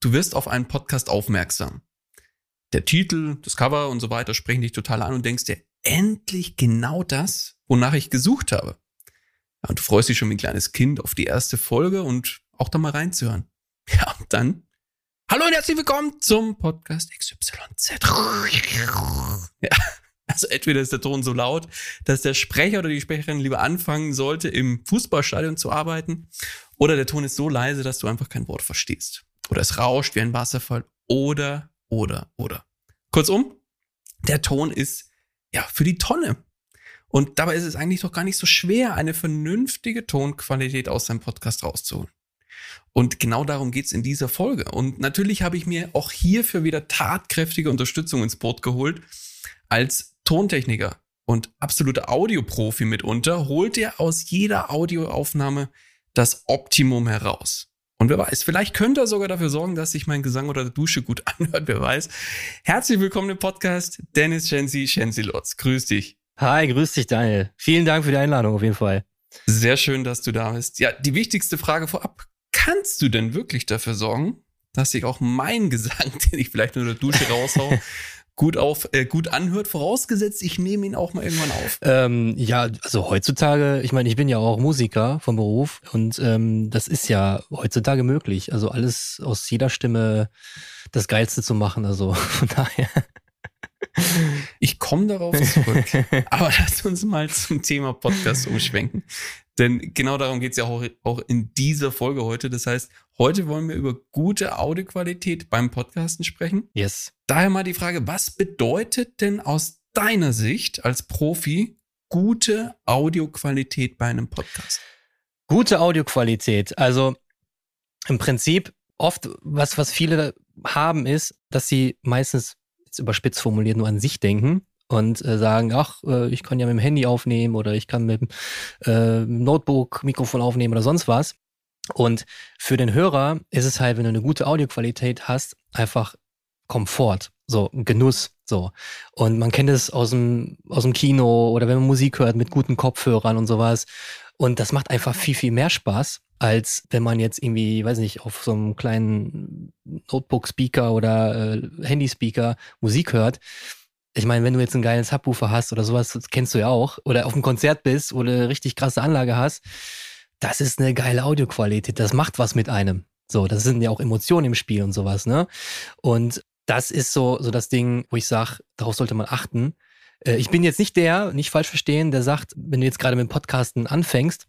du wirst auf einen Podcast aufmerksam. Der Titel, das Cover und so weiter sprechen dich total an und denkst dir, endlich genau das, wonach ich gesucht habe. Ja, und du freust dich schon wie ein kleines Kind auf die erste Folge und auch da mal reinzuhören. Ja, und dann, hallo und herzlich willkommen zum Podcast XYZ. Ja, also entweder ist der Ton so laut, dass der Sprecher oder die Sprecherin lieber anfangen sollte, im Fußballstadion zu arbeiten, oder der Ton ist so leise, dass du einfach kein Wort verstehst oder es rauscht wie ein Wasserfall oder, oder, oder. Kurzum, der Ton ist ja für die Tonne. Und dabei ist es eigentlich doch gar nicht so schwer, eine vernünftige Tonqualität aus seinem Podcast rauszuholen. Und genau darum geht's in dieser Folge. Und natürlich habe ich mir auch hierfür wieder tatkräftige Unterstützung ins Boot geholt. Als Tontechniker und absoluter Audioprofi mitunter holt er aus jeder Audioaufnahme das Optimum heraus. Und wer weiß, vielleicht könnte er sogar dafür sorgen, dass sich mein Gesang oder Dusche gut anhört, wer weiß. Herzlich willkommen im Podcast, Dennis Shensi, Shensi Lotz. Grüß dich. Hi, grüß dich, Daniel. Vielen Dank für die Einladung auf jeden Fall. Sehr schön, dass du da bist. Ja, die wichtigste Frage vorab. Kannst du denn wirklich dafür sorgen, dass sich auch mein Gesang, den ich vielleicht nur in der Dusche raushau, gut auf äh, gut anhört, vorausgesetzt, ich nehme ihn auch mal irgendwann auf. Ähm, ja, also heutzutage, ich meine, ich bin ja auch Musiker vom Beruf und ähm, das ist ja heutzutage möglich. Also alles aus jeder Stimme das Geilste zu machen. Also von daher. Ich komme darauf zurück. Aber lass uns mal zum Thema Podcast umschwenken. Denn genau darum geht es ja auch, auch in dieser Folge heute. Das heißt, heute wollen wir über gute Audioqualität beim Podcasten sprechen. Yes. Daher mal die Frage, was bedeutet denn aus deiner Sicht als Profi gute Audioqualität bei einem Podcast? Gute Audioqualität. Also im Prinzip oft, was, was viele haben, ist, dass sie meistens, jetzt überspitzt formuliert, nur an sich denken und äh, sagen, ach, äh, ich kann ja mit dem Handy aufnehmen oder ich kann mit dem äh, Notebook Mikrofon aufnehmen oder sonst was. Und für den Hörer ist es halt, wenn du eine gute Audioqualität hast, einfach Komfort, so Genuss, so. Und man kennt es aus dem, aus dem Kino oder wenn man Musik hört mit guten Kopfhörern und sowas. Und das macht einfach viel, viel mehr Spaß, als wenn man jetzt irgendwie, weiß nicht, auf so einem kleinen Notebook-Speaker oder äh, Handy-Speaker Musik hört ich meine, wenn du jetzt einen geilen Subwoofer hast oder sowas, das kennst du ja auch, oder auf einem Konzert bist, wo du eine richtig krasse Anlage hast, das ist eine geile Audioqualität. Das macht was mit einem. So, das sind ja auch Emotionen im Spiel und sowas, ne? Und das ist so, so das Ding, wo ich sage, darauf sollte man achten. Äh, ich bin jetzt nicht der, nicht falsch verstehen, der sagt, wenn du jetzt gerade mit Podcasten anfängst,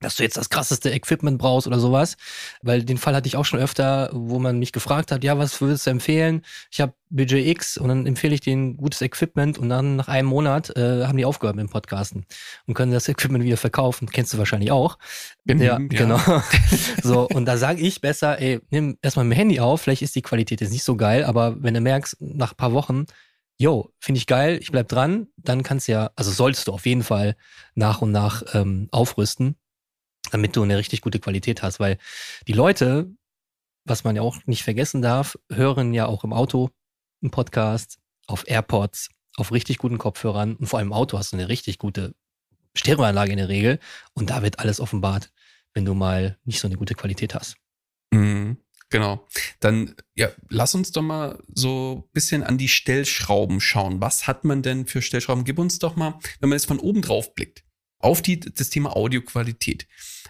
dass du jetzt das krasseste Equipment brauchst oder sowas. Weil den Fall hatte ich auch schon öfter, wo man mich gefragt hat, ja, was würdest du empfehlen? Ich habe Budget X und dann empfehle ich denen gutes Equipment und dann nach einem Monat äh, haben die aufgehört mit dem Podcasten und können das Equipment wieder verkaufen. Kennst du wahrscheinlich auch. Bim, ja, ja. genau. so, und da sage ich besser, ey, nimm erstmal mit dem Handy auf, vielleicht ist die Qualität jetzt nicht so geil, aber wenn du merkst, nach ein paar Wochen, yo, finde ich geil, ich bleib dran, dann kannst du ja, also solltest du auf jeden Fall nach und nach ähm, aufrüsten damit du eine richtig gute Qualität hast, weil die Leute, was man ja auch nicht vergessen darf, hören ja auch im Auto einen Podcast, auf AirPods, auf richtig guten Kopfhörern und vor allem im Auto hast du eine richtig gute Stereoanlage in der Regel und da wird alles offenbart, wenn du mal nicht so eine gute Qualität hast. Mhm, genau. Dann ja, lass uns doch mal so ein bisschen an die Stellschrauben schauen. Was hat man denn für Stellschrauben? Gib uns doch mal, wenn man jetzt von oben drauf blickt, auf die, das Thema Audioqualität.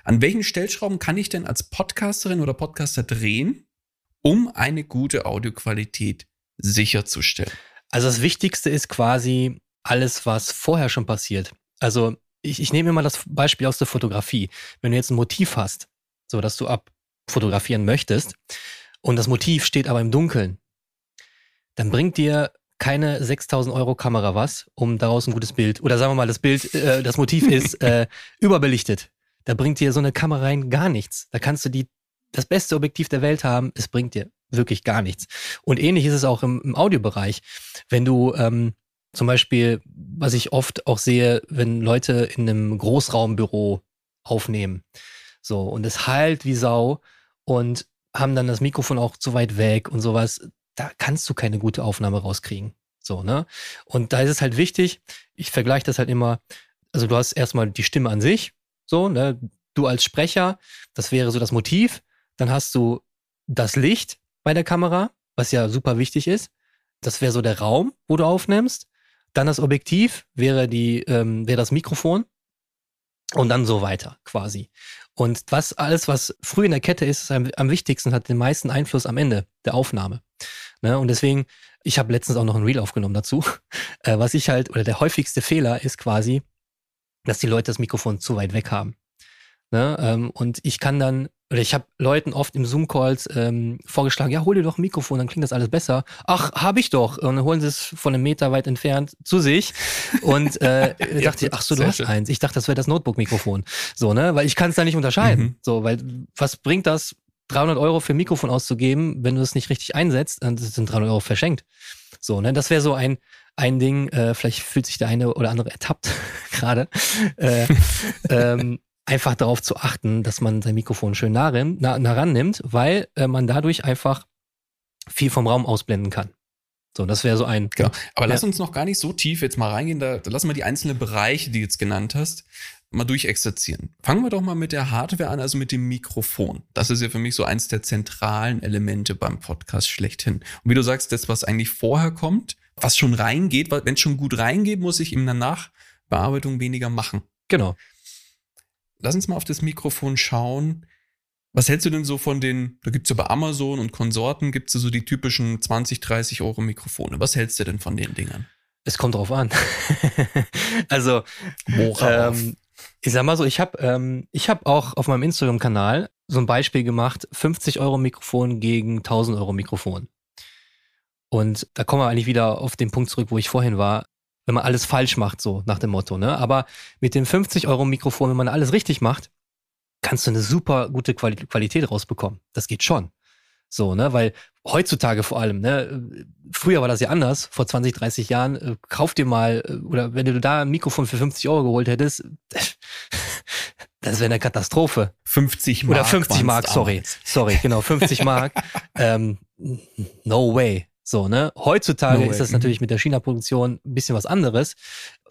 An welchen Stellschrauben kann ich denn als Podcasterin oder Podcaster drehen, um eine gute Audioqualität sicherzustellen? Also das Wichtigste ist quasi alles, was vorher schon passiert. Also ich, ich nehme immer das Beispiel aus der Fotografie. Wenn du jetzt ein Motiv hast, so dass du abfotografieren möchtest und das Motiv steht aber im Dunkeln, dann bringt dir keine 6000 Euro Kamera was, um daraus ein gutes Bild, oder sagen wir mal, das Bild, äh, das Motiv ist äh, überbelichtet. Da bringt dir so eine Kamera rein gar nichts. Da kannst du die, das beste Objektiv der Welt haben, es bringt dir wirklich gar nichts. Und ähnlich ist es auch im, im Audiobereich. Wenn du ähm, zum Beispiel, was ich oft auch sehe, wenn Leute in einem Großraumbüro aufnehmen, so, und es heilt wie Sau und haben dann das Mikrofon auch zu weit weg und sowas, da kannst du keine gute Aufnahme rauskriegen. So, ne? Und da ist es halt wichtig, ich vergleiche das halt immer, also du hast erstmal die Stimme an sich, so, ne? Du als Sprecher, das wäre so das Motiv. Dann hast du das Licht bei der Kamera, was ja super wichtig ist. Das wäre so der Raum, wo du aufnimmst. Dann das Objektiv wäre die, ähm, wäre das Mikrofon und dann so weiter quasi. Und was alles, was früh in der Kette ist, ist am, am wichtigsten, hat den meisten Einfluss am Ende der Aufnahme. Ne? Und deswegen, ich habe letztens auch noch ein Reel aufgenommen dazu. Äh, was ich halt, oder der häufigste Fehler ist quasi, dass die Leute das Mikrofon zu weit weg haben. Ne? Ähm, und ich kann dann, oder ich habe Leuten oft im Zoom-Calls ähm, vorgeschlagen, ja, hol dir doch ein Mikrofon, dann klingt das alles besser. Ach, habe ich doch. Und dann holen sie es von einem Meter weit entfernt zu sich. Und äh, ja, dachte ich, ach so, du hast schön. eins. Ich dachte, das wäre das Notebook-Mikrofon. So, ne? Weil ich kann es da nicht unterscheiden. Mhm. So, weil was bringt das, 300 Euro für ein Mikrofon auszugeben, wenn du es nicht richtig einsetzt? Dann sind 300 Euro verschenkt. So, ne? Das wäre so ein, ein Ding, äh, vielleicht fühlt sich der eine oder andere ertappt gerade, äh, ähm, einfach darauf zu achten, dass man sein Mikrofon schön nah, nah, nah rannimmt, weil äh, man dadurch einfach viel vom Raum ausblenden kann. So, das wäre so ein. Genau. Aber ja. lass uns noch gar nicht so tief jetzt mal reingehen. Da, da lassen wir die einzelnen Bereiche, die du jetzt genannt hast, mal durchexerzieren. Fangen wir doch mal mit der Hardware an, also mit dem Mikrofon. Das ist ja für mich so eins der zentralen Elemente beim Podcast schlechthin. Und wie du sagst, das, was eigentlich vorher kommt, was schon reingeht, wenn es schon gut reingeht, muss ich in der Nachbearbeitung weniger machen. Genau. Lass uns mal auf das Mikrofon schauen. Was hältst du denn so von den, da gibt's ja bei Amazon und Konsorten, gibt's ja so die typischen 20, 30 Euro Mikrofone. Was hältst du denn von den Dingern? Es kommt drauf an. also, ähm, ich sag mal so, ich habe ähm, ich hab auch auf meinem Instagram-Kanal so ein Beispiel gemacht, 50 Euro Mikrofon gegen 1000 Euro Mikrofon. Und da kommen wir eigentlich wieder auf den Punkt zurück, wo ich vorhin war, wenn man alles falsch macht, so nach dem Motto. Ne? Aber mit dem 50 Euro Mikrofon, wenn man alles richtig macht, kannst du eine super gute Quali Qualität rausbekommen. Das geht schon. So, ne, weil heutzutage vor allem, ne, früher war das ja anders, vor 20, 30 Jahren, äh, kauf dir mal, äh, oder wenn du da ein Mikrofon für 50 Euro geholt hättest, das wäre eine Katastrophe. 50 Mark. Oder 50 Mark, sorry. Sorry, genau, 50 Mark. ähm, no way. So, ne? Heutzutage no ist das natürlich mit der China-Produktion ein bisschen was anderes.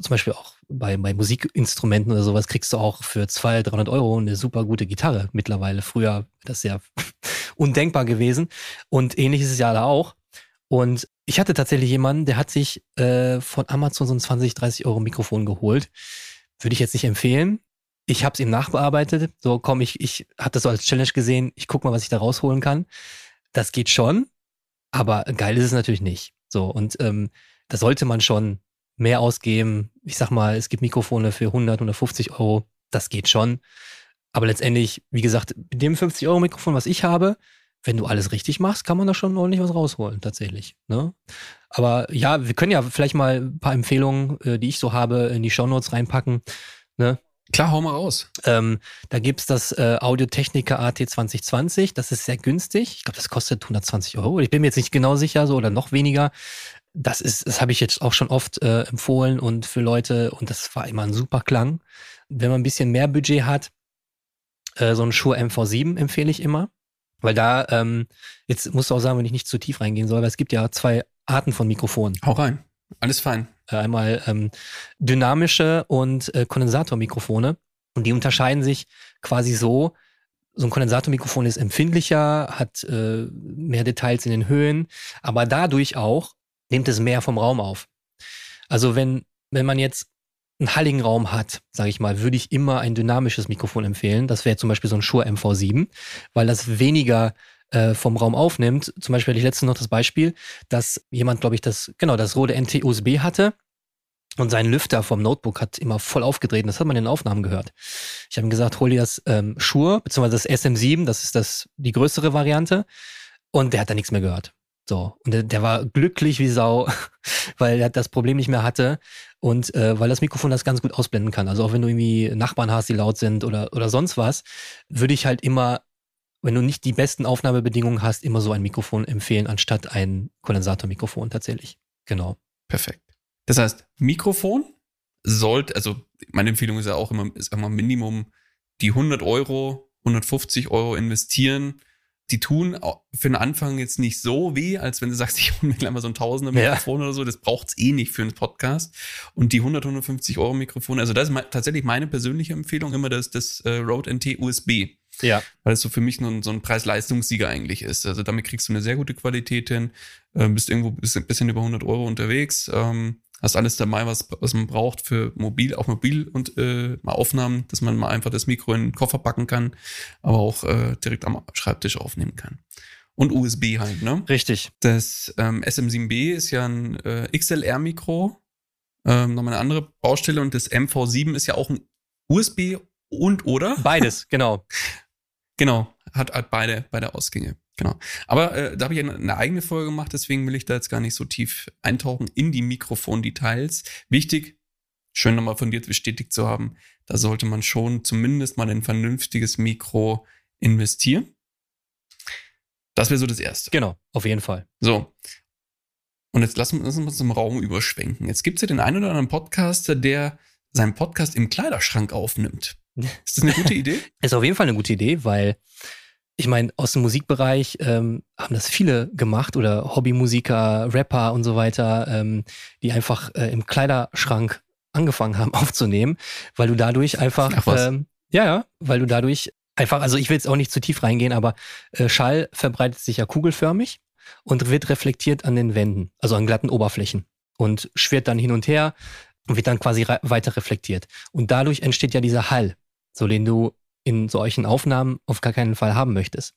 Zum Beispiel auch bei, bei Musikinstrumenten oder sowas kriegst du auch für 200, 300 Euro eine super gute Gitarre mittlerweile. Früher das ist ja undenkbar gewesen. Und ähnlich ist es ja da auch. Und ich hatte tatsächlich jemanden, der hat sich äh, von Amazon so ein 20, 30 Euro Mikrofon geholt. Würde ich jetzt nicht empfehlen. Ich habe es ihm nachbearbeitet. So, komm, ich, ich hatte das so als Challenge gesehen. Ich guck mal, was ich da rausholen kann. Das geht schon. Aber geil ist es natürlich nicht. So, und ähm, da sollte man schon mehr ausgeben. Ich sag mal, es gibt Mikrofone für 100, 150 Euro. Das geht schon. Aber letztendlich, wie gesagt, mit dem 50-Euro-Mikrofon, was ich habe, wenn du alles richtig machst, kann man da schon ordentlich was rausholen, tatsächlich. Ne? Aber ja, wir können ja vielleicht mal ein paar Empfehlungen, äh, die ich so habe, in die Shownotes reinpacken. Ne? Klar, hau mal raus. Ähm, da gibt's das äh, Audio-Technica AT 2020. Das ist sehr günstig. Ich glaube, das kostet 120 Euro. Ich bin mir jetzt nicht genau sicher, so oder noch weniger. Das ist, das habe ich jetzt auch schon oft äh, empfohlen und für Leute und das war immer ein super Klang. Wenn man ein bisschen mehr Budget hat, äh, so ein Shure MV7 empfehle ich immer. Weil da, ähm, jetzt musst du auch sagen, wenn ich nicht zu tief reingehen soll, weil es gibt ja zwei Arten von Mikrofonen. Hau rein. Alles fein. Äh, einmal ähm, dynamische und äh, Kondensatormikrofone. Und die unterscheiden sich quasi so, so ein Kondensatormikrofon ist empfindlicher, hat äh, mehr Details in den Höhen, aber dadurch auch nimmt es mehr vom Raum auf. Also wenn, wenn man jetzt einen halligen Raum hat, sage ich mal, würde ich immer ein dynamisches Mikrofon empfehlen. Das wäre zum Beispiel so ein Shure MV7, weil das weniger äh, vom Raum aufnimmt. Zum Beispiel hatte ich letztens noch das Beispiel, dass jemand, glaube ich, das, genau, das Rode NT-USB hatte und sein Lüfter vom Notebook hat immer voll aufgedreht das hat man in den Aufnahmen gehört. Ich habe ihm gesagt, hol dir das ähm, Shure, beziehungsweise das SM7, das ist das, die größere Variante und der hat da nichts mehr gehört. So, und der, der war glücklich wie Sau, weil er das Problem nicht mehr hatte und äh, weil das Mikrofon das ganz gut ausblenden kann. Also auch wenn du irgendwie Nachbarn hast, die laut sind oder, oder sonst was, würde ich halt immer, wenn du nicht die besten Aufnahmebedingungen hast, immer so ein Mikrofon empfehlen, anstatt ein Kondensatormikrofon tatsächlich. Genau. Perfekt. Das heißt, Mikrofon sollte, also meine Empfehlung ist ja auch immer, ist immer Minimum die 100 Euro, 150 Euro investieren die tun für den Anfang jetzt nicht so weh, als wenn du sagst, ich hole mir gleich mal so ein Tausender Mikrofon ja. oder so. Das braucht's eh nicht für einen Podcast. Und die 100, 150 Euro Mikrofone, also das ist tatsächlich meine persönliche Empfehlung immer das, das äh, Rode NT USB. Ja. Weil es so für mich nur so ein Preis-Leistungssieger eigentlich ist. Also damit kriegst du eine sehr gute Qualität hin, äh, bist irgendwo ein bisschen über 100 Euro unterwegs. Ähm, hast alles dabei, was, was man braucht für mobil, auch mobil und äh, mal Aufnahmen, dass man mal einfach das Mikro in den Koffer packen kann, aber auch äh, direkt am Schreibtisch aufnehmen kann. Und USB halt, ne? Richtig. Das ähm, SM7B ist ja ein äh, XLR-Mikro, ähm, nochmal eine andere Baustelle und das MV7 ist ja auch ein USB und oder? Beides, genau. genau, hat, hat beide, beide Ausgänge. Genau. Aber äh, da habe ich eine, eine eigene Folge gemacht, deswegen will ich da jetzt gar nicht so tief eintauchen in die Mikrofondetails. Wichtig, schön nochmal von dir bestätigt zu haben, da sollte man schon zumindest mal ein vernünftiges Mikro investieren. Das wäre so das Erste. Genau, auf jeden Fall. So. Und jetzt lassen wir uns im Raum überschwenken. Jetzt gibt es ja den einen oder anderen Podcaster, der seinen Podcast im Kleiderschrank aufnimmt. Ist das eine gute Idee? Ist auf jeden Fall eine gute Idee, weil ich meine, aus dem Musikbereich ähm, haben das viele gemacht oder Hobbymusiker, Rapper und so weiter, ähm, die einfach äh, im Kleiderschrank angefangen haben aufzunehmen, weil du dadurch einfach, ähm, ja, ja, weil du dadurch einfach, also ich will jetzt auch nicht zu tief reingehen, aber äh, Schall verbreitet sich ja kugelförmig und wird reflektiert an den Wänden, also an glatten Oberflächen und schwirrt dann hin und her und wird dann quasi weiter reflektiert. Und dadurch entsteht ja dieser Hall, so den du in solchen Aufnahmen auf gar keinen Fall haben möchtest.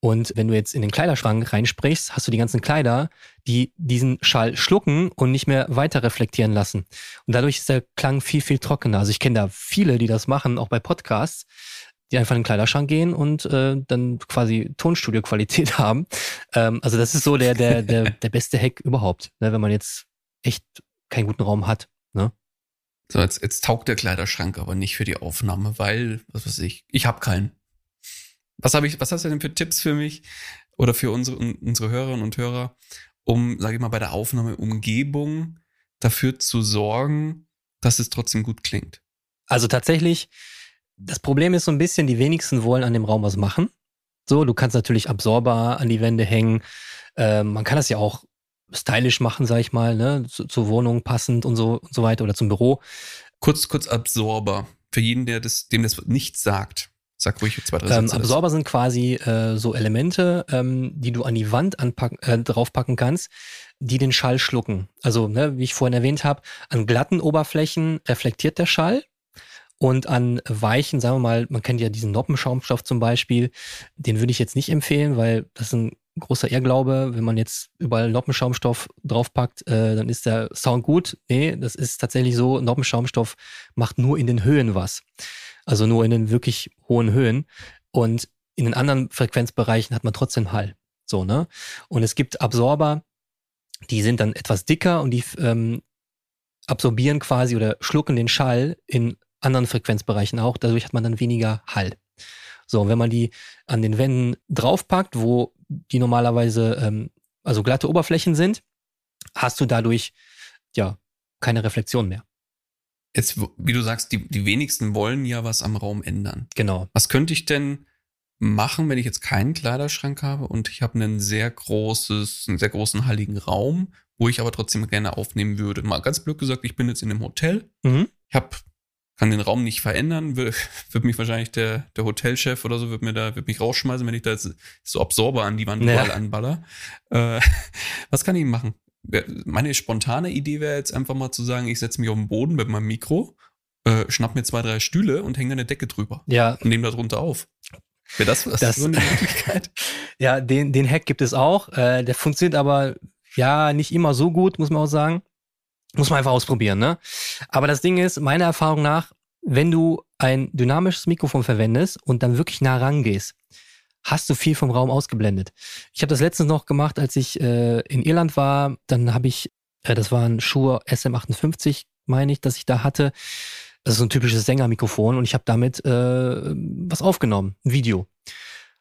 Und wenn du jetzt in den Kleiderschrank reinsprichst, hast du die ganzen Kleider, die diesen Schall schlucken und nicht mehr weiter reflektieren lassen. Und dadurch ist der Klang viel, viel trockener. Also ich kenne da viele, die das machen, auch bei Podcasts, die einfach in den Kleiderschrank gehen und äh, dann quasi Tonstudio-Qualität haben. Ähm, also das ist so der, der, der, der beste Hack überhaupt, ne, wenn man jetzt echt keinen guten Raum hat. Ne? So, jetzt, jetzt taugt der Kleiderschrank aber nicht für die Aufnahme, weil, was weiß ich, ich habe keinen. Was habe ich, was hast du denn für Tipps für mich oder für unsere, unsere Hörerinnen und Hörer, um, sage ich mal, bei der Aufnahmeumgebung dafür zu sorgen, dass es trotzdem gut klingt? Also tatsächlich, das Problem ist so ein bisschen, die wenigsten wollen an dem Raum was machen. So, du kannst natürlich Absorber an die Wände hängen. Ähm, man kann das ja auch stylisch machen, sag ich mal, ne, zu, zur Wohnung passend und so und so weiter oder zum Büro. Kurz, kurz Absorber. Für jeden, der das, dem das nichts sagt. Sag ruhig zwei, drei Sätze. Ähm, Absorber sind quasi äh, so Elemente, ähm, die du an die Wand anpacken, äh, draufpacken kannst, die den Schall schlucken. Also, ne, wie ich vorhin erwähnt habe, an glatten Oberflächen reflektiert der Schall und an weichen, sagen wir mal, man kennt ja diesen Noppenschaumstoff zum Beispiel, den würde ich jetzt nicht empfehlen, weil das ein großer Irrglaube, wenn man jetzt überall Noppenschaumstoff draufpackt, äh, dann ist der Sound gut. Nee, das ist tatsächlich so, Noppenschaumstoff macht nur in den Höhen was. Also nur in den wirklich hohen Höhen. Und in den anderen Frequenzbereichen hat man trotzdem Hall. So, ne? Und es gibt Absorber, die sind dann etwas dicker und die ähm, absorbieren quasi oder schlucken den Schall in anderen Frequenzbereichen auch. Dadurch hat man dann weniger Hall. So, wenn man die an den Wänden draufpackt, wo die normalerweise ähm, also glatte Oberflächen sind, hast du dadurch ja keine Reflexion mehr. Jetzt, wie du sagst, die, die wenigsten wollen ja was am Raum ändern. Genau. Was könnte ich denn machen, wenn ich jetzt keinen Kleiderschrank habe und ich habe einen sehr großes, einen sehr großen halligen Raum, wo ich aber trotzdem gerne aufnehmen würde. Mal ganz blöd gesagt, ich bin jetzt in einem Hotel. Mhm. Ich habe kann den Raum nicht verändern, wird, wird mich wahrscheinlich der, der Hotelchef oder so, wird mir da, wird mich rausschmeißen, wenn ich da jetzt so Absorber an die Wand ja. anballer. Äh, was kann ich machen? Meine spontane Idee wäre jetzt einfach mal zu sagen, ich setze mich auf den Boden mit meinem Mikro, äh, schnapp mir zwei, drei Stühle und hänge eine Decke drüber. Ja. Und nehme da drunter auf. Wäre das, was das so eine Möglichkeit? ja, den, den Hack gibt es auch. Äh, der funktioniert aber ja nicht immer so gut, muss man auch sagen. Muss man einfach ausprobieren, ne? Aber das Ding ist, meiner Erfahrung nach, wenn du ein dynamisches Mikrofon verwendest und dann wirklich nah rangehst, hast du viel vom Raum ausgeblendet. Ich habe das letztens noch gemacht, als ich äh, in Irland war. Dann habe ich, äh, das war ein Shure SM58, meine ich, dass ich da hatte. Das ist so ein typisches Sängermikrofon und ich habe damit äh, was aufgenommen, ein Video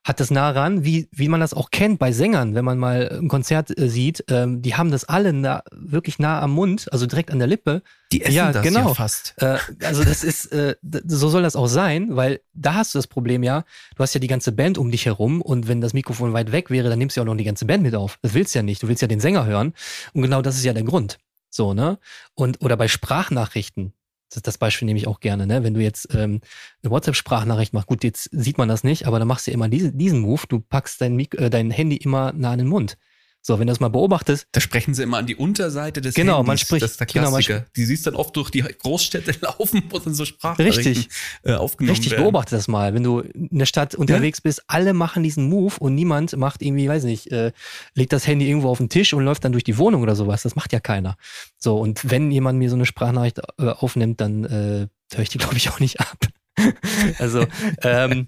hat das nah ran, wie, wie man das auch kennt bei Sängern, wenn man mal ein Konzert äh, sieht. Ähm, die haben das alle nah, wirklich nah am Mund, also direkt an der Lippe. Die essen ja, das genau. ja fast. Äh, also das ist, äh, so soll das auch sein, weil da hast du das Problem ja, du hast ja die ganze Band um dich herum und wenn das Mikrofon weit weg wäre, dann nimmst du ja auch noch die ganze Band mit auf. Das willst du ja nicht, du willst ja den Sänger hören und genau das ist ja der Grund. So, ne? Und, oder bei Sprachnachrichten, das, das Beispiel nehme ich auch gerne, ne? Wenn du jetzt ähm, eine WhatsApp-Sprachnachricht machst, gut, jetzt sieht man das nicht, aber dann machst du immer diesen, diesen Move, du packst dein, Mik äh, dein Handy immer nah an den Mund. So, wenn du das mal beobachtest. Da sprechen sie immer an die Unterseite des genau, Handys. Man spricht, das ist der Klassiker. Genau, die siehst dann oft durch die Großstädte laufen, wo dann so Sprachnachrichten richtig, äh, aufgenommen richtig, werden. Beobachte das mal. Wenn du in der Stadt unterwegs ja? bist, alle machen diesen Move und niemand macht irgendwie, weiß nicht, äh, legt das Handy irgendwo auf den Tisch und läuft dann durch die Wohnung oder sowas. Das macht ja keiner. So, und wenn jemand mir so eine Sprachnachricht äh, aufnimmt, dann äh, höre ich die, glaube ich, auch nicht ab. also, ähm,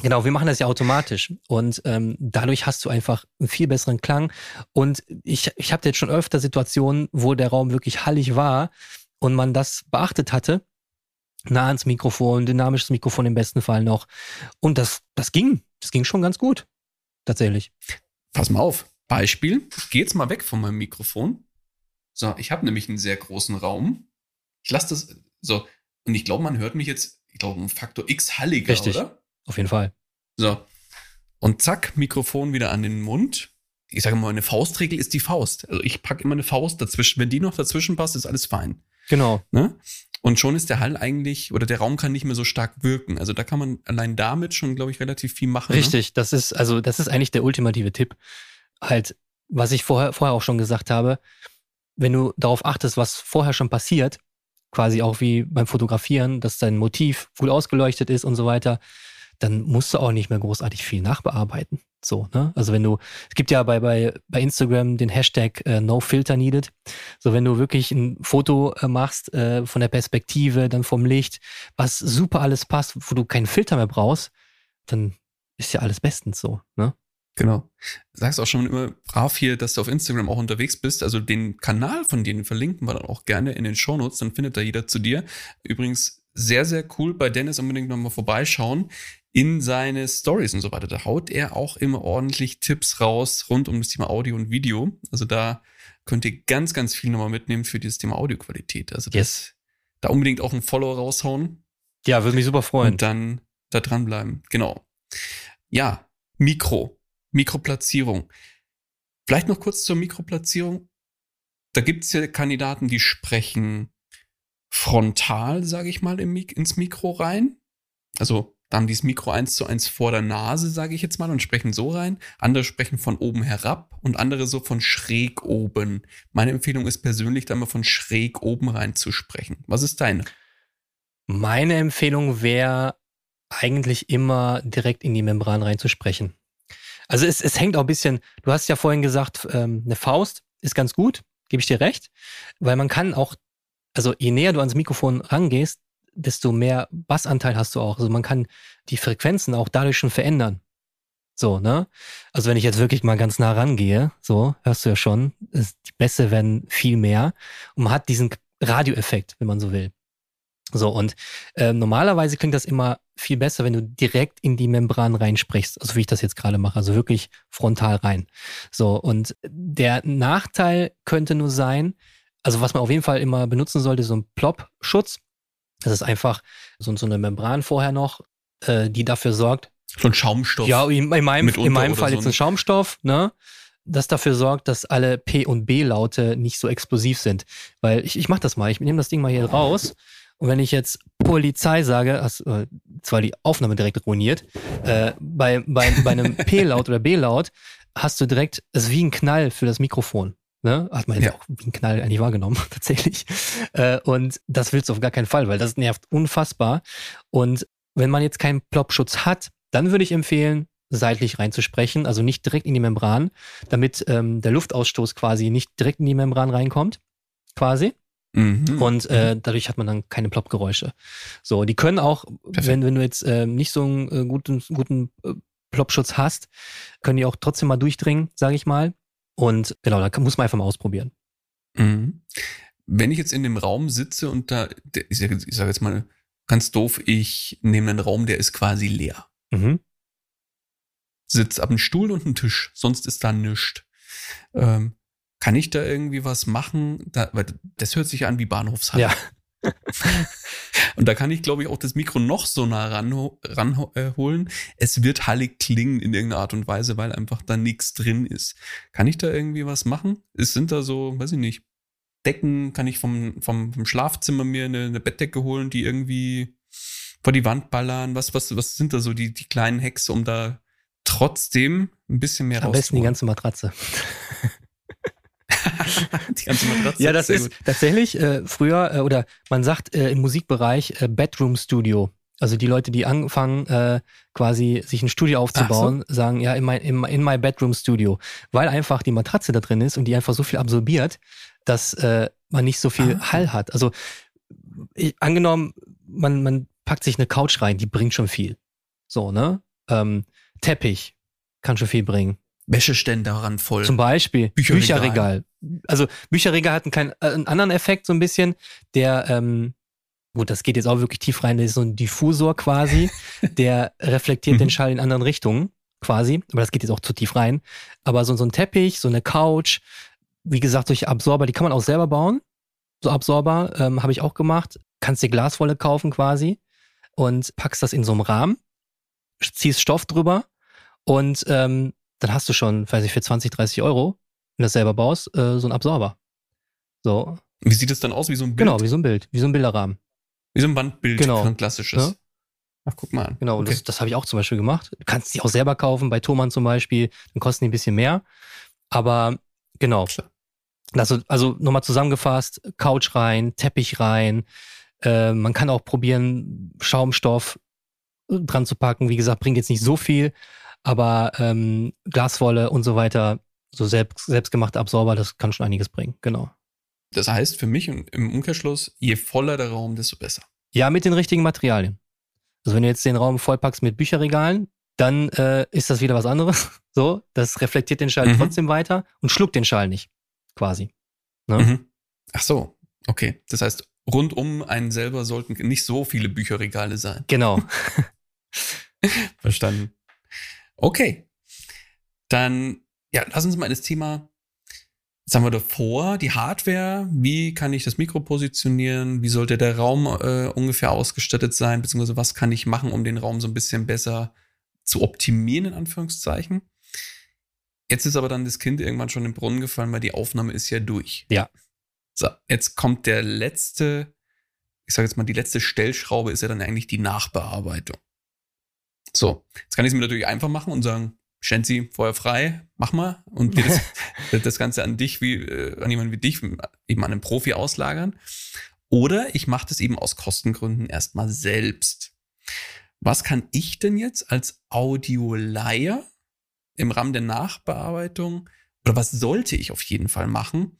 Genau, wir machen das ja automatisch und ähm, dadurch hast du einfach einen viel besseren Klang. Und ich, ich habe jetzt schon öfter Situationen, wo der Raum wirklich hallig war und man das beachtet hatte. Nah ans Mikrofon, dynamisches Mikrofon im besten Fall noch. Und das, das ging. Das ging schon ganz gut. Tatsächlich. Pass mal auf. Beispiel. Ich gehe jetzt mal weg von meinem Mikrofon. So, ich habe nämlich einen sehr großen Raum. Ich lasse das so. Und ich glaube, man hört mich jetzt, ich glaube, um Faktor X halliger, Richtig. oder? Auf jeden Fall. So. Und zack, Mikrofon wieder an den Mund. Ich sage mal, eine Faustregel ist die Faust. Also ich packe immer eine Faust dazwischen. Wenn die noch dazwischen passt, ist alles fein. Genau. Ne? Und schon ist der Hall eigentlich, oder der Raum kann nicht mehr so stark wirken. Also da kann man allein damit schon, glaube ich, relativ viel machen. Ne? Richtig, ne? das ist, also das ist eigentlich der ultimative Tipp. Halt, was ich vorher, vorher auch schon gesagt habe, wenn du darauf achtest, was vorher schon passiert, quasi auch wie beim Fotografieren, dass dein Motiv gut ausgeleuchtet ist und so weiter, dann musst du auch nicht mehr großartig viel nachbearbeiten. So, ne? Also wenn du, es gibt ja bei, bei, bei Instagram den Hashtag äh, No Filter Needed. So, wenn du wirklich ein Foto äh, machst äh, von der Perspektive, dann vom Licht, was super alles passt, wo du keinen Filter mehr brauchst, dann ist ja alles bestens so, ne? Genau. Sagst auch schon immer brav hier, dass du auf Instagram auch unterwegs bist. Also den Kanal von denen verlinken wir dann auch gerne in den Shownotes, dann findet da jeder zu dir. Übrigens sehr, sehr cool bei Dennis unbedingt nochmal vorbeischauen in seine Stories und so weiter. Da haut er auch immer ordentlich Tipps raus rund um das Thema Audio und Video. Also da könnt ihr ganz, ganz viel nochmal mitnehmen für dieses Thema Audioqualität. Also das, yes. da unbedingt auch ein Follow raushauen. Ja, würde mich super freuen. Und dann da dranbleiben. Genau. Ja, Mikro. Mikroplatzierung. Vielleicht noch kurz zur Mikroplatzierung. Da gibt es ja Kandidaten, die sprechen frontal, sage ich mal, ins Mikro rein. Also da haben die das Mikro eins zu eins vor der Nase, sage ich jetzt mal, und sprechen so rein. Andere sprechen von oben herab und andere so von schräg oben. Meine Empfehlung ist persönlich, da mal von schräg oben rein zu sprechen. Was ist deine? Meine Empfehlung wäre eigentlich immer direkt in die Membran reinzusprechen. Also es, es hängt auch ein bisschen, du hast ja vorhin gesagt, ähm, eine Faust ist ganz gut, gebe ich dir recht, weil man kann auch, also je näher du ans Mikrofon rangehst, desto mehr Bassanteil hast du auch. Also man kann die Frequenzen auch dadurch schon verändern. So, ne? Also wenn ich jetzt wirklich mal ganz nah rangehe, so, hörst du ja schon, die Bässe werden viel mehr und man hat diesen Radioeffekt, wenn man so will. So, und äh, normalerweise klingt das immer viel besser, wenn du direkt in die Membran reinsprichst, also wie ich das jetzt gerade mache, also wirklich frontal rein. So, und der Nachteil könnte nur sein, also was man auf jeden Fall immer benutzen sollte, so ein Plop-Schutz. Das ist einfach so, so eine Membran vorher noch, äh, die dafür sorgt. So ein Schaumstoff. Ja, in, in meinem, in meinem Fall so jetzt ein Schaumstoff, ne? das dafür sorgt, dass alle P- und B-Laute nicht so explosiv sind. Weil ich, ich mache das mal, ich nehme das Ding mal hier raus und wenn ich jetzt Polizei sage, hast, äh, zwar die Aufnahme direkt ruiniert, äh, bei, bei, bei einem P-Laut oder B-Laut hast du direkt, es ist wie ein Knall für das Mikrofon. Ne? Hat man jetzt ja. auch wie ein Knall eigentlich wahrgenommen, tatsächlich. Äh, und das willst du auf gar keinen Fall, weil das nervt unfassbar. Und wenn man jetzt keinen Plopschutz hat, dann würde ich empfehlen, seitlich reinzusprechen, also nicht direkt in die Membran, damit ähm, der Luftausstoß quasi nicht direkt in die Membran reinkommt, quasi. Mhm. Und äh, mhm. dadurch hat man dann keine Plop-Geräusche. So, die können auch, wenn, wenn du jetzt äh, nicht so einen äh, guten, guten äh, Plop-Schutz hast, können die auch trotzdem mal durchdringen, sage ich mal. Und genau, da muss man einfach mal ausprobieren. Mhm. Wenn ich jetzt in dem Raum sitze und da, ich sage sag jetzt mal ganz doof, ich nehme einen Raum, der ist quasi leer. Mhm. Sitz ab einem Stuhl und einem Tisch, sonst ist da nichts. Ähm, kann ich da irgendwie was machen? Da, weil das hört sich an wie Bahnhofshalle. Ja. und da kann ich, glaube ich, auch das Mikro noch so nah ranholen. Ran, äh, es wird hallig klingen in irgendeiner Art und Weise, weil einfach da nichts drin ist. Kann ich da irgendwie was machen? Es sind da so, weiß ich nicht, Decken, kann ich vom, vom, vom Schlafzimmer mir eine, eine Bettdecke holen, die irgendwie vor die Wand ballern? Was, was, was sind da so die, die kleinen Hexe, um da trotzdem ein bisschen mehr Am besten die ganze Matratze. die ganze Matratze. Ja, das ist gut. tatsächlich äh, früher, äh, oder man sagt äh, im Musikbereich äh, Bedroom Studio. Also die Leute, die anfangen, äh, quasi sich ein Studio aufzubauen, so. sagen, ja, in my, in, in my Bedroom Studio. Weil einfach die Matratze da drin ist und die einfach so viel absorbiert, dass äh, man nicht so viel ah. Hall hat. Also ich, angenommen, man, man packt sich eine Couch rein, die bringt schon viel. So, ne? Ähm, Teppich kann schon viel bringen. Wäscheständer ran voll. Zum Beispiel Bücherregal. Bücherregal. Also Bücherregal hatten keinen äh, einen anderen Effekt so ein bisschen, der ähm, gut, das geht jetzt auch wirklich tief rein, das ist so ein Diffusor quasi, der reflektiert den mhm. Schall in anderen Richtungen quasi, aber das geht jetzt auch zu tief rein. Aber so, so ein Teppich, so eine Couch, wie gesagt, solche Absorber, die kann man auch selber bauen. So Absorber ähm, habe ich auch gemacht. Kannst dir Glaswolle kaufen quasi und packst das in so einem Rahmen, ziehst Stoff drüber und ähm, dann hast du schon, weiß ich, für 20, 30 Euro, wenn du das selber baust, äh, so einen Absorber. So. Wie sieht es dann aus? Wie so ein Bild? Genau, wie so ein Bild, wie so ein Bilderrahmen. Wie so ein Wandbild, genau. ein klassisches. Ja? Ach, guck mal an. Genau, okay. das, das habe ich auch zum Beispiel gemacht. Du kannst die auch selber kaufen, bei Thomann zum Beispiel, dann kosten die ein bisschen mehr. Aber genau. Also, also nochmal zusammengefasst, Couch rein, Teppich rein. Äh, man kann auch probieren, Schaumstoff dran zu packen. Wie gesagt, bringt jetzt nicht so viel, aber ähm, Glaswolle und so weiter, so selbst, selbstgemachte Absorber, das kann schon einiges bringen, genau. Das heißt für mich im Umkehrschluss, je voller der Raum, desto besser. Ja, mit den richtigen Materialien. Also wenn du jetzt den Raum vollpackst mit Bücherregalen, dann äh, ist das wieder was anderes. So, das reflektiert den Schall mhm. trotzdem weiter und schluckt den Schall nicht, quasi. Ne? Mhm. Ach so, okay. Das heißt, rund um einen selber sollten nicht so viele Bücherregale sein. Genau. Verstanden. Okay. Dann, ja, lass uns mal in das Thema, haben wir davor, die Hardware, wie kann ich das Mikro positionieren, wie sollte der Raum äh, ungefähr ausgestattet sein, beziehungsweise was kann ich machen, um den Raum so ein bisschen besser zu optimieren, in Anführungszeichen. Jetzt ist aber dann das Kind irgendwann schon im Brunnen gefallen, weil die Aufnahme ist ja durch. Ja. So, jetzt kommt der letzte, ich sage jetzt mal, die letzte Stellschraube ist ja dann eigentlich die Nachbearbeitung. So, jetzt kann ich es mir natürlich einfach machen und sagen, Shenzi, Feuer frei, mach mal und wir das, das Ganze an dich, wie äh, an jemanden wie dich, eben an einen Profi auslagern. Oder ich mache das eben aus Kostengründen erstmal selbst. Was kann ich denn jetzt als Audioleier im Rahmen der Nachbearbeitung oder was sollte ich auf jeden Fall machen,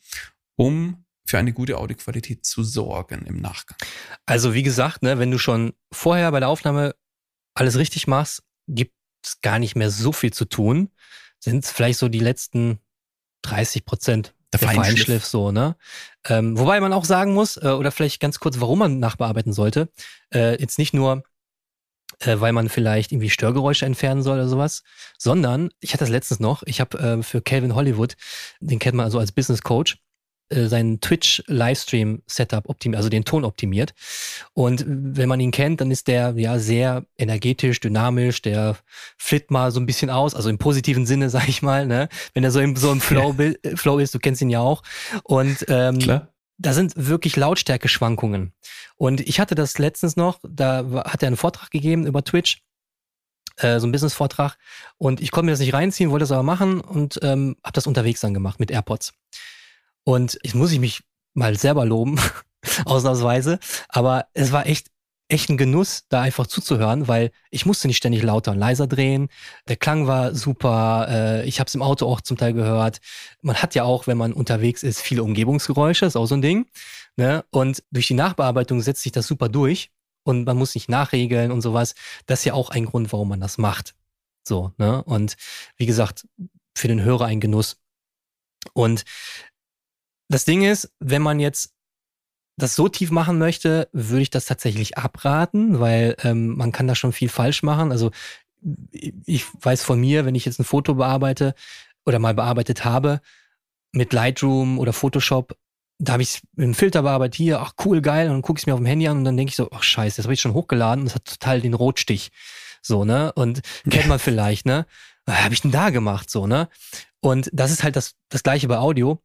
um für eine gute Audioqualität zu sorgen im Nachgang? Also wie gesagt, ne, wenn du schon vorher bei der Aufnahme alles richtig machst, gibt es gar nicht mehr so viel zu tun. Sind es vielleicht so die letzten 30 Prozent der, der Feinschliff. Feinschliff so, ne? Ähm, wobei man auch sagen muss, äh, oder vielleicht ganz kurz, warum man nachbearbeiten sollte. Äh, jetzt nicht nur, äh, weil man vielleicht irgendwie Störgeräusche entfernen soll oder sowas, sondern, ich hatte das letztens noch, ich habe äh, für Calvin Hollywood, den kennt man also als Business Coach, seinen Twitch-Livestream-Setup optimiert, also den Ton optimiert. Und wenn man ihn kennt, dann ist der ja sehr energetisch, dynamisch, der flippt mal so ein bisschen aus, also im positiven Sinne, sag ich mal, ne? Wenn er so im, so im Flow, Flow ist, du kennst ihn ja auch. Und ähm, Klar. da sind wirklich Lautstärke-Schwankungen. Und ich hatte das letztens noch, da hat er einen Vortrag gegeben über Twitch äh, so ein Business-Vortrag und ich konnte mir das nicht reinziehen, wollte das aber machen und ähm, habe das unterwegs dann gemacht mit AirPods. Und ich muss ich mich mal selber loben, ausnahmsweise. Aber es war echt, echt ein Genuss, da einfach zuzuhören, weil ich musste nicht ständig lauter und leiser drehen. Der Klang war super. Äh, ich habe es im Auto auch zum Teil gehört. Man hat ja auch, wenn man unterwegs ist, viele Umgebungsgeräusche, ist auch so ein Ding. Ne? Und durch die Nachbearbeitung setzt sich das super durch und man muss nicht nachregeln und sowas. Das ist ja auch ein Grund, warum man das macht. So, ne? Und wie gesagt, für den Hörer ein Genuss. Und das Ding ist, wenn man jetzt das so tief machen möchte, würde ich das tatsächlich abraten, weil ähm, man kann da schon viel falsch machen. Also ich weiß von mir, wenn ich jetzt ein Foto bearbeite oder mal bearbeitet habe mit Lightroom oder Photoshop, da habe ich einen Filter bearbeitet hier, ach cool, geil, und dann gucke ich mir auf dem Handy an und dann denke ich so, ach scheiße, das habe ich schon hochgeladen und das hat total den Rotstich. So, ne? Und kennt man vielleicht, ne? Habe ich denn da gemacht? So, ne? Und das ist halt das, das gleiche bei Audio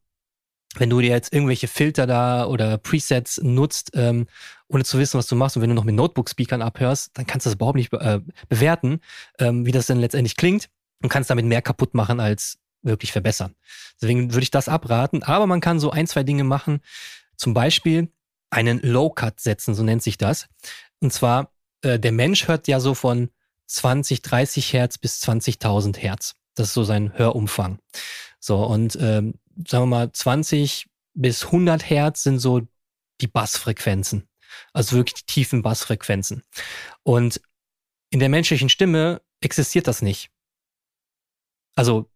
wenn du dir jetzt irgendwelche Filter da oder Presets nutzt, ähm, ohne zu wissen, was du machst, und wenn du noch mit Notebook-Speakern abhörst, dann kannst du das überhaupt nicht be äh, bewerten, ähm, wie das denn letztendlich klingt und kannst damit mehr kaputt machen als wirklich verbessern. Deswegen würde ich das abraten, aber man kann so ein, zwei Dinge machen, zum Beispiel einen Low-Cut setzen, so nennt sich das. Und zwar, äh, der Mensch hört ja so von 20, 30 Hertz bis 20.000 Hertz. Das ist so sein Hörumfang. So, und ähm, sagen wir mal, 20 bis 100 Hertz sind so die Bassfrequenzen. Also wirklich die tiefen Bassfrequenzen. Und in der menschlichen Stimme existiert das nicht. Also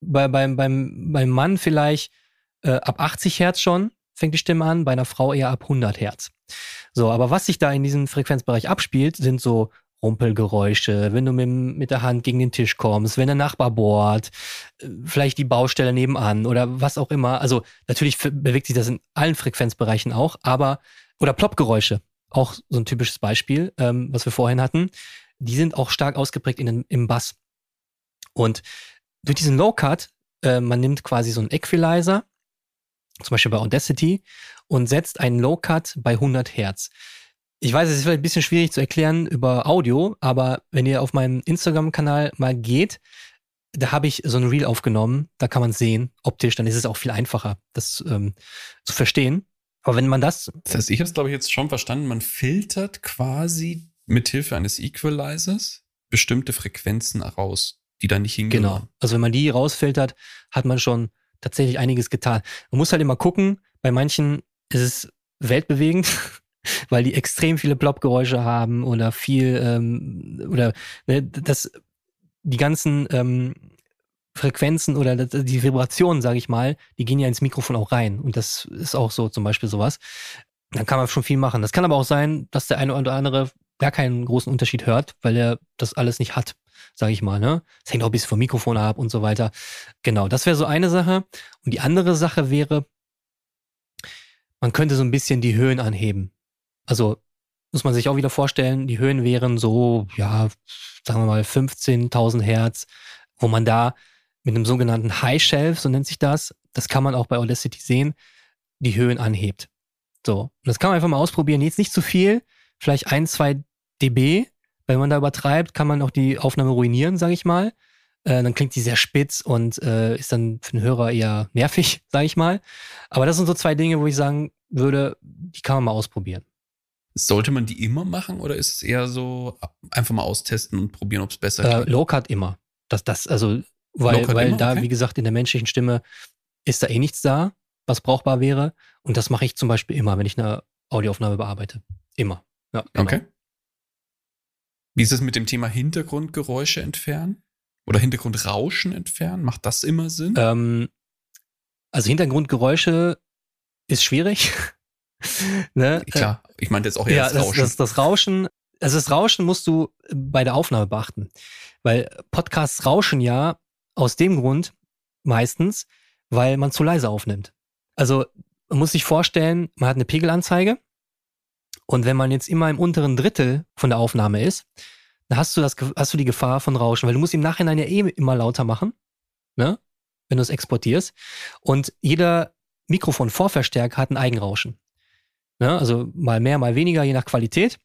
bei, beim, beim, beim Mann vielleicht äh, ab 80 Hertz schon fängt die Stimme an, bei einer Frau eher ab 100 Hertz. So, aber was sich da in diesem Frequenzbereich abspielt, sind so Rumpelgeräusche, wenn du mit, mit der Hand gegen den Tisch kommst, wenn der Nachbar bohrt, vielleicht die Baustelle nebenan oder was auch immer. Also natürlich bewegt sich das in allen Frequenzbereichen auch, aber oder Ploppgeräusche, auch so ein typisches Beispiel, ähm, was wir vorhin hatten, die sind auch stark ausgeprägt in den, im Bass. Und durch diesen Low-Cut, äh, man nimmt quasi so einen Equalizer, zum Beispiel bei Audacity, und setzt einen Low-Cut bei 100 Hertz. Ich weiß, es ist vielleicht ein bisschen schwierig zu erklären über Audio, aber wenn ihr auf meinem Instagram-Kanal mal geht, da habe ich so ein Reel aufgenommen, da kann man sehen, optisch, dann ist es auch viel einfacher, das ähm, zu verstehen. Aber wenn man das. Das heißt, ich habe es, glaube ich, jetzt schon verstanden, man filtert quasi mithilfe eines Equalizers bestimmte Frequenzen raus, die da nicht hingehen. Genau. Also wenn man die rausfiltert, hat man schon tatsächlich einiges getan. Man muss halt immer gucken, bei manchen ist es weltbewegend, weil die extrem viele Plop-Geräusche haben oder viel ähm, oder ne, das die ganzen ähm, Frequenzen oder die Vibrationen, sage ich mal, die gehen ja ins Mikrofon auch rein und das ist auch so zum Beispiel sowas. Dann kann man schon viel machen. Das kann aber auch sein, dass der eine oder andere gar keinen großen Unterschied hört, weil er das alles nicht hat, sage ich mal. Ne? Das hängt auch ein bisschen vom Mikrofon ab und so weiter. Genau, das wäre so eine Sache. Und die andere Sache wäre, man könnte so ein bisschen die Höhen anheben. Also muss man sich auch wieder vorstellen, die Höhen wären so, ja, sagen wir mal 15.000 Hertz, wo man da mit einem sogenannten High Shelf, so nennt sich das, das kann man auch bei Audacity sehen, die Höhen anhebt. So, und das kann man einfach mal ausprobieren. Jetzt nicht zu viel, vielleicht ein, zwei dB. Wenn man da übertreibt, kann man auch die Aufnahme ruinieren, sage ich mal. Äh, dann klingt die sehr spitz und äh, ist dann für den Hörer eher nervig, sage ich mal. Aber das sind so zwei Dinge, wo ich sagen würde, die kann man mal ausprobieren. Sollte man die immer machen oder ist es eher so einfach mal austesten und probieren, ob es besser äh, Low Cut immer. Das, das, also weil, weil da, okay. wie gesagt, in der menschlichen Stimme ist da eh nichts da, was brauchbar wäre. Und das mache ich zum Beispiel immer, wenn ich eine Audioaufnahme bearbeite. Immer. Ja, genau. Okay. Wie ist es mit dem Thema Hintergrundgeräusche entfernen? Oder Hintergrundrauschen entfernen? Macht das immer Sinn? Ähm, also Hintergrundgeräusche ist schwierig. ne? Klar, ich meinte jetzt auch eher ja, das Rauschen. Das, das, das Rauschen, also das Rauschen musst du bei der Aufnahme beachten. Weil Podcasts rauschen ja aus dem Grund meistens, weil man zu leise aufnimmt. Also man muss sich vorstellen, man hat eine Pegelanzeige und wenn man jetzt immer im unteren Drittel von der Aufnahme ist, dann hast du, das, hast du die Gefahr von Rauschen, weil du musst im Nachhinein ja eh immer lauter machen, ne? wenn du es exportierst. Und jeder Mikrofonvorverstärker hat ein Eigenrauschen. Ne? Also mal mehr, mal weniger, je nach Qualität.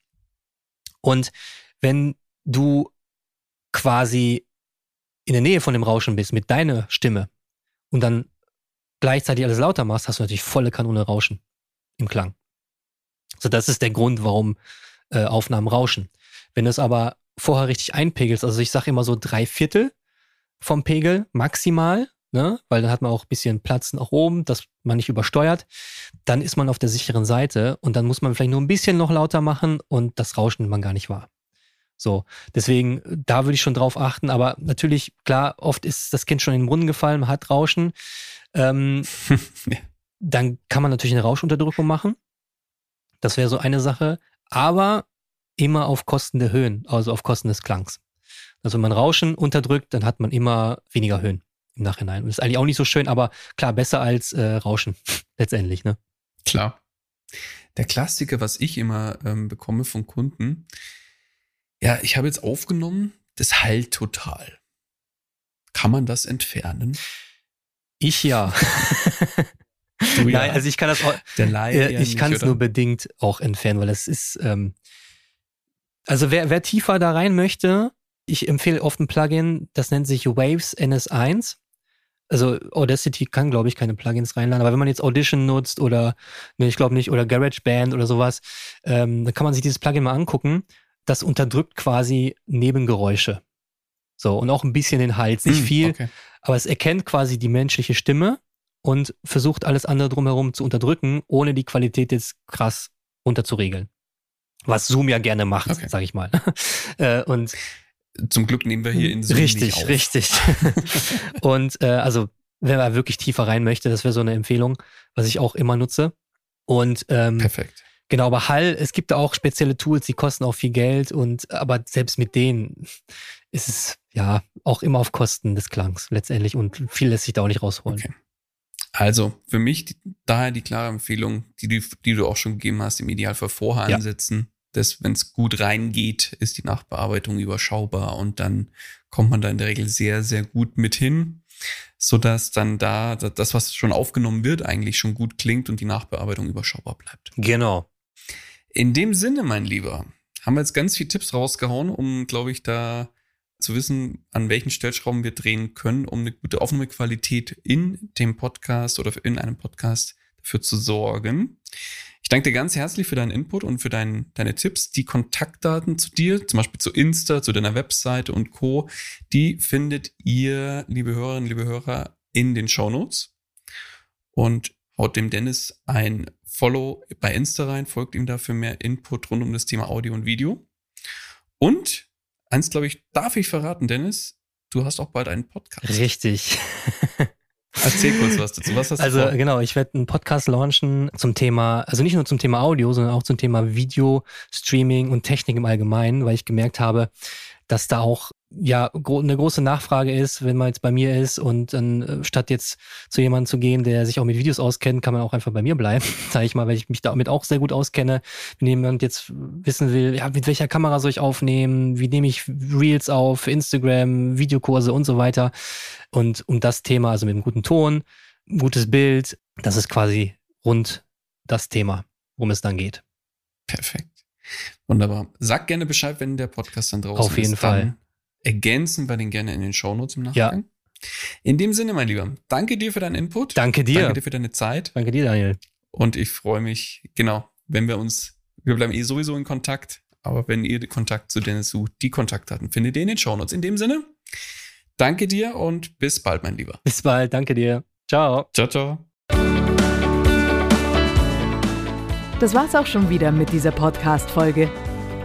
Und wenn du quasi in der Nähe von dem Rauschen bist mit deiner Stimme und dann gleichzeitig alles lauter machst, hast du natürlich volle Kanone Rauschen im Klang. So, das ist der Grund, warum äh, Aufnahmen rauschen. Wenn du es aber vorher richtig einpegelst, also ich sage immer so drei Viertel vom Pegel maximal, ne? weil dann hat man auch ein bisschen Platz nach oben, dass man nicht übersteuert, dann ist man auf der sicheren Seite und dann muss man vielleicht nur ein bisschen noch lauter machen und das Rauschen man gar nicht wahr. So, deswegen, da würde ich schon drauf achten, aber natürlich, klar, oft ist das Kind schon in den Brunnen gefallen, man hat Rauschen. Ähm, dann kann man natürlich eine Rauschunterdrückung machen. Das wäre so eine Sache, aber immer auf Kosten der Höhen, also auf Kosten des Klangs. Also wenn man Rauschen unterdrückt, dann hat man immer weniger Höhen im Nachhinein. Und das ist eigentlich auch nicht so schön, aber klar, besser als äh, Rauschen letztendlich, ne? Klar. Der Klassiker, was ich immer ähm, bekomme von Kunden, ja, ich habe jetzt aufgenommen, das heilt total. Kann man das entfernen? Ich ja. du ja. Nein, also ich kann das auch, Der Laie äh, ich kann es nur bedingt auch entfernen, weil es ist, ähm, also wer, wer tiefer da rein möchte, ich empfehle oft ein Plugin, das nennt sich Waves NS1. Also Audacity kann, glaube ich, keine Plugins reinladen, aber wenn man jetzt Audition nutzt oder, ne, ich glaube nicht, oder GarageBand oder sowas, ähm, dann kann man sich dieses Plugin mal angucken das unterdrückt quasi Nebengeräusche. So, und auch ein bisschen den Hals. Nicht hm, viel, okay. aber es erkennt quasi die menschliche Stimme und versucht alles andere drumherum zu unterdrücken, ohne die Qualität jetzt krass runterzuregeln. Was Zoom ja gerne macht, okay. sag ich mal. Äh, und zum Glück nehmen wir hier in Zoom Richtig, richtig. und äh, also, wenn man wirklich tiefer rein möchte, das wäre so eine Empfehlung, was ich auch immer nutze. Und ähm, Perfekt. Genau, aber Hall, es gibt auch spezielle Tools, die kosten auch viel Geld und aber selbst mit denen ist es ja auch immer auf Kosten des Klangs letztendlich und viel lässt sich da auch nicht rausholen. Okay. Also für mich die, daher die klare Empfehlung, die, die, die du auch schon gegeben hast, im Idealfall vorher ansetzen. Dass, wenn es gut reingeht, ist die Nachbearbeitung überschaubar und dann kommt man da in der Regel sehr, sehr gut mit hin, sodass dann da das, was schon aufgenommen wird, eigentlich schon gut klingt und die Nachbearbeitung überschaubar bleibt. Genau. In dem Sinne, mein Lieber, haben wir jetzt ganz viele Tipps rausgehauen, um, glaube ich, da zu wissen, an welchen Stellschrauben wir drehen können, um eine gute Aufnahmequalität in dem Podcast oder in einem Podcast dafür zu sorgen. Ich danke dir ganz herzlich für deinen Input und für dein, deine Tipps. Die Kontaktdaten zu dir, zum Beispiel zu Insta, zu deiner Webseite und Co., die findet ihr, liebe Hörerinnen, liebe Hörer, in den Show Notes. Und haut dem Dennis ein Follow bei Insta rein, folgt ihm dafür mehr Input rund um das Thema Audio und Video. Und eins, glaube ich, darf ich verraten, Dennis, du hast auch bald einen Podcast. Richtig. Erzähl kurz was dazu. Was hast du also vor? genau, ich werde einen Podcast launchen zum Thema, also nicht nur zum Thema Audio, sondern auch zum Thema Video, Streaming und Technik im Allgemeinen, weil ich gemerkt habe, dass da auch ja eine große Nachfrage ist, wenn man jetzt bei mir ist und dann äh, statt jetzt zu jemandem zu gehen, der sich auch mit Videos auskennt, kann man auch einfach bei mir bleiben, sage ich mal, weil ich mich damit auch sehr gut auskenne. Wenn jemand jetzt wissen will, ja, mit welcher Kamera soll ich aufnehmen, wie nehme ich Reels auf Instagram, Videokurse und so weiter. Und um das Thema, also mit einem guten Ton, gutes Bild, das ist quasi rund das Thema, worum es dann geht. Perfekt. Wunderbar. Sag gerne Bescheid, wenn der Podcast dann draußen ist. Auf jeden ist. Fall ergänzen wir den gerne in den Shownotes im Nachgang. Ja. In dem Sinne, mein Lieber, danke dir für deinen Input. Danke dir. Danke dir für deine Zeit. Danke dir, Daniel. Und ich freue mich, genau, wenn wir uns, wir bleiben eh sowieso in Kontakt, aber wenn ihr Kontakt zu Dennis sucht, die Kontaktdaten findet ihr in den Shownotes. In dem Sinne, Danke dir und bis bald, mein Lieber. Bis bald, danke dir. Ciao. Ciao, ciao. Das war's auch schon wieder mit dieser Podcast-Folge.